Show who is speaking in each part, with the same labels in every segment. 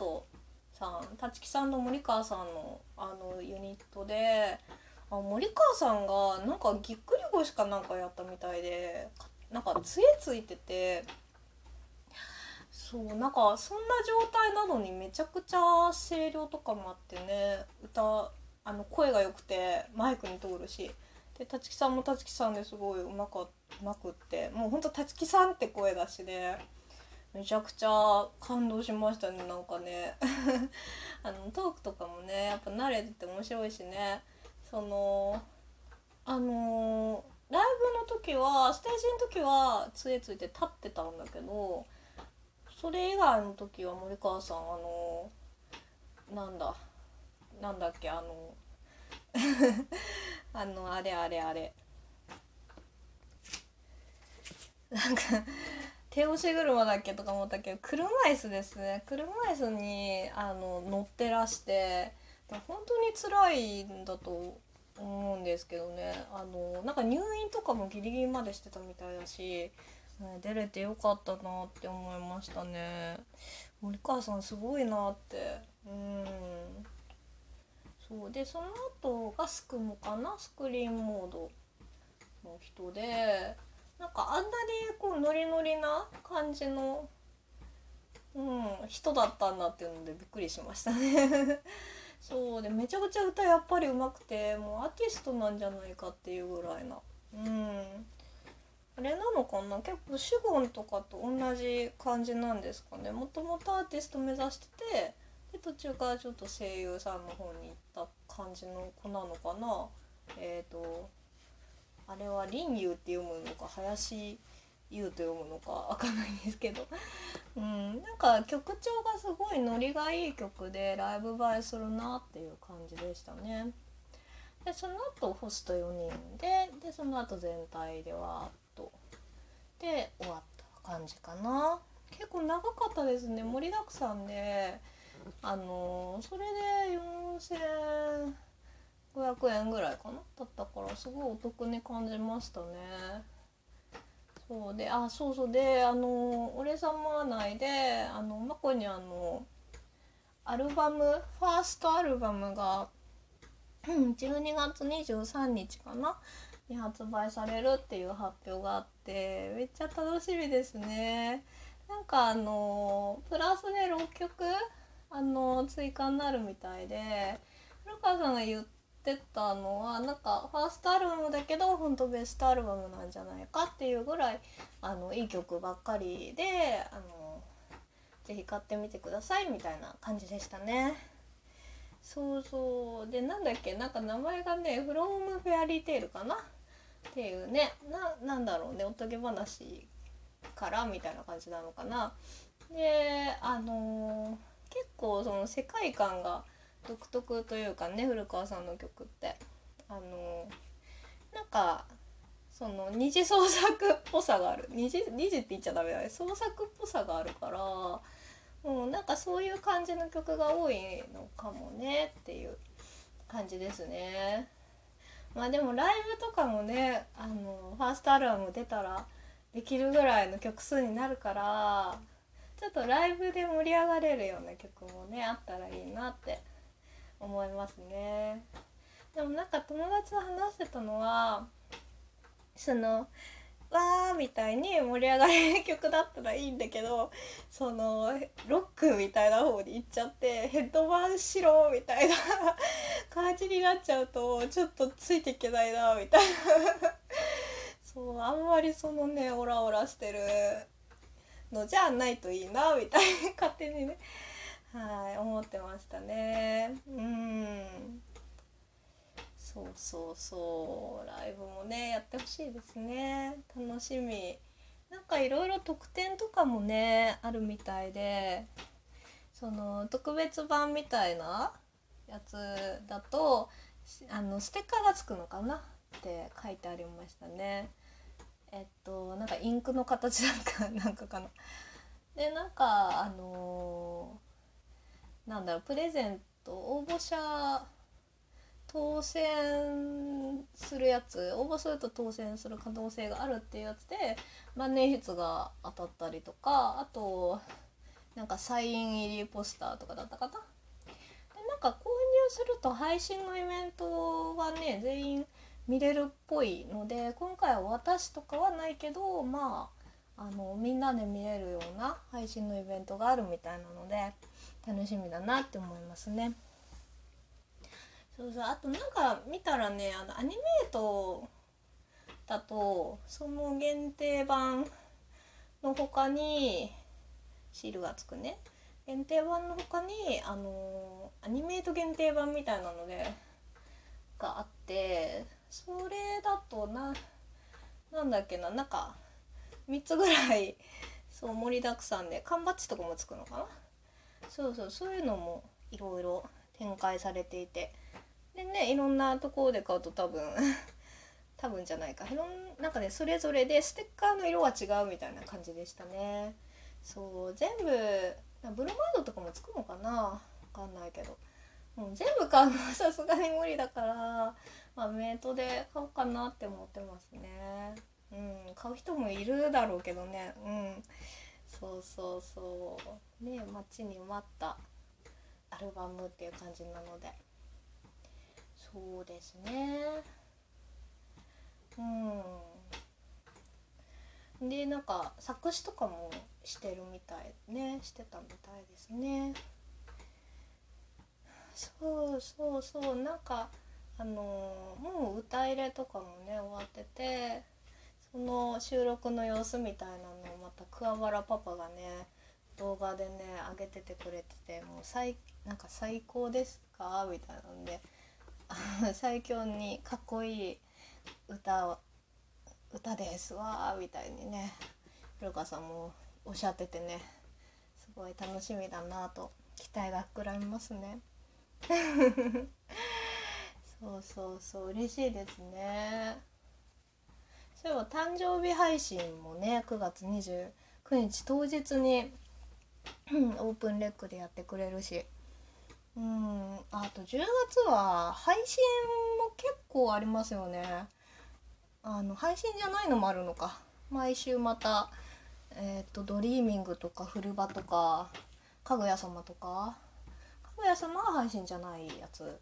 Speaker 1: トさん立木さんと森川さんのあのユニットであ森川さんがなんかぎっくり腰かなんかやったみたいでなんか杖ついててそうなんかそんな状態なのにめちゃくちゃ声量とかもあってね歌あの声が良くてマイクに通るし。で立木さんも立木さんですごいうまかうまくって。もうほんと立木さんって声だしで、めちゃくちゃ感動しましたねなんかね。あのトークとかもねやっぱ慣れてて面白いしね。そのあのライブの時はステージの時は杖ついて立ってたんだけどそれ以外の時は森川さんあのなんだなんだっけあの あのあれあれあれ。なんか手押し車だっけとか思ったけど車椅子ですね。車椅子にあの乗ってらして本当に辛いんだと思うんですけどね。あのなんか入院とかもギリギリまでしてたみたいだし、ね、出れてよかったなって思いましたね。森川さんすごいなって。うん。そう。でその後がスクモかな。スクリーンモードの人でなんかあんなにこうノリノリな感じの、うん、人だったんだっていうのでびっくりしましたね。そうでめちゃくちゃ歌やっぱり上手くてもうアーティストなんじゃないかっていうぐらいな。うん。あれなのかな？結構シュゴンとかと同じ感じなんですかね。もともとアーティスト目指しててで途中からちょっと声優さんの方に行った感じの子なのかな。えっ、ー、とあれは林優って読むのか林優と読むのかわかんないんですけど。うんなんか曲調がすごいノリがいい曲でライブ映えするなっていう感じでしたね。でその後ホスト4人ででその後全体でわーっと。で終わった感じかな。結構長かったですね盛りだくさんで。あのそれで4000 500円ぐらいかな？だったからすごいお得に感じましたね。そうであそうそう。であの俺様内であのまこにあのアルバムファーストアルバムが12月23日かな？に発売されるっていう発表があってめっちゃ楽しみですね。なんかあのプラスで6曲あの追加になるみたいで古川さんが言ってたのはなんかファーストアルバムだけど本当ベストアルバムなんじゃないかっていうぐらいあのいい曲ばっかりであのぜひ買ってみてくださいみたいな感じでしたね。そうそうでなんだっけなんか名前がね「フロームフェアリーテール」かな？っていうねななんだろうねおとぎ話からみたいな感じなのかな？であのー結構その世界観が独特というかね古川さんの曲って。あのなんかその二次創作っぽさがある。二次二次って言っちゃダメだね。創作っぽさがあるからもうなんかそういう感じの曲が多いのかもねっていう感じですね。まあでもライブとかもねあのファーストアルバム出たらできるぐらいの曲数になるからちょっとライブで盛り上がれるような曲もねあったらいいなって思いますね。でもなんか友達と話してたのはそのわーみたいに盛り上がれる曲だったらいいんだけどそのロックみたいな方に行っちゃってヘッドバンしろみたいな 感じになっちゃうとちょっとついていけないなみたいな。そうあんまりそのねオラオラしてるのじゃないといいなみたいに勝手にね。はい思ってましたね。うん。そうそうそう。ライブもねやってほしいですね。楽しみ。なんかいろいろ特典とかもねあるみたいで。その特別版みたいなやつだとあのステッカーがつくのかな？って書いてありましたね。えっとなんかインクの形なんかなんかかな。でなんかあのー、なんだろうプレゼント応募者当選するやつ応募すると当選する可能性があるっていうやつで万年筆が当たったりとかあとなんかサイン入りポスターとかだったかな。でなんか購入すると配信のイベントがね全員見れるっぽいので今回は私とかはないけどまああのみんなで見れるような配信のイベントがあるみたいなので楽しみだなって思いますね。そうそう。あとなんか見たらねあのアニメートだとその限定版の他にシールがつくね。限定版の他にあのアニメート限定版みたいなのでがあってそれだとななんだっけななんか3つぐらいそう盛りだくさんで缶バッジとかもつくのかな？そうそうそういうのもいろいろ展開されていて。でねいろんなところで買うと多分 多分じゃないか。いろんなんかねそれぞれでステッカーの色は違うみたいな感じでしたね。そう全部ブロマイドとかもつくのかな？わかんないけど。もう全部買うのは さすがに無理だからまあメイトで買おうかなって思ってますね。うん買う人もいるだろうけどね。うん。そうそうそう。ね待ちに待ったアルバムっていう感じなので。そうですね。うん。でなんか作詞とかもしてるみたいね。してたみたいですね。そうそうそう。なんかあのもう歌入れとかもね終わっててその収録の様子みたいなのまた桑原パパがね動画でね上げててくれててもう最なんか最高ですか？みたいなんで 最強にかっこいい歌を歌ですわみたいにね古川さんもおっしゃっててねすごい楽しみだなと期待が膨らみますね。そうそうそう嬉しいですね。そういえば誕生日配信もね9月29日当日に OPENREC でやってくれるしうんあと10月は配信も結構ありますよね。あの配信じゃないのもあるのか。毎週またえっ、とドリーミングとかフルバとかかぐや様とか。かぐや様は配信じゃないやつ。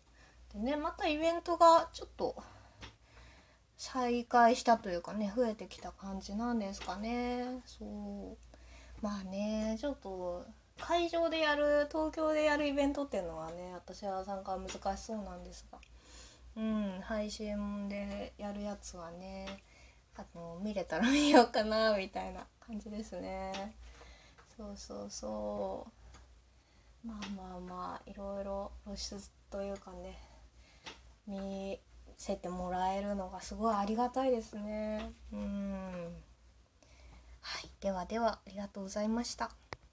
Speaker 1: でねまたイベントがちょっと再開したというかね増えてきた感じなんですかね。そう。まあねちょっと会場でやる東京でやるイベントっていうのはね私は参加は難しそうなんですが。うん配信でやるやつはねあの見れたら見ようかなみたいな感じですね。そうそうそう。まあまあまあいろいろ露出というかね見せてもらえるのがすごいありがたいですね。うん。はい。ではではありがとうございました。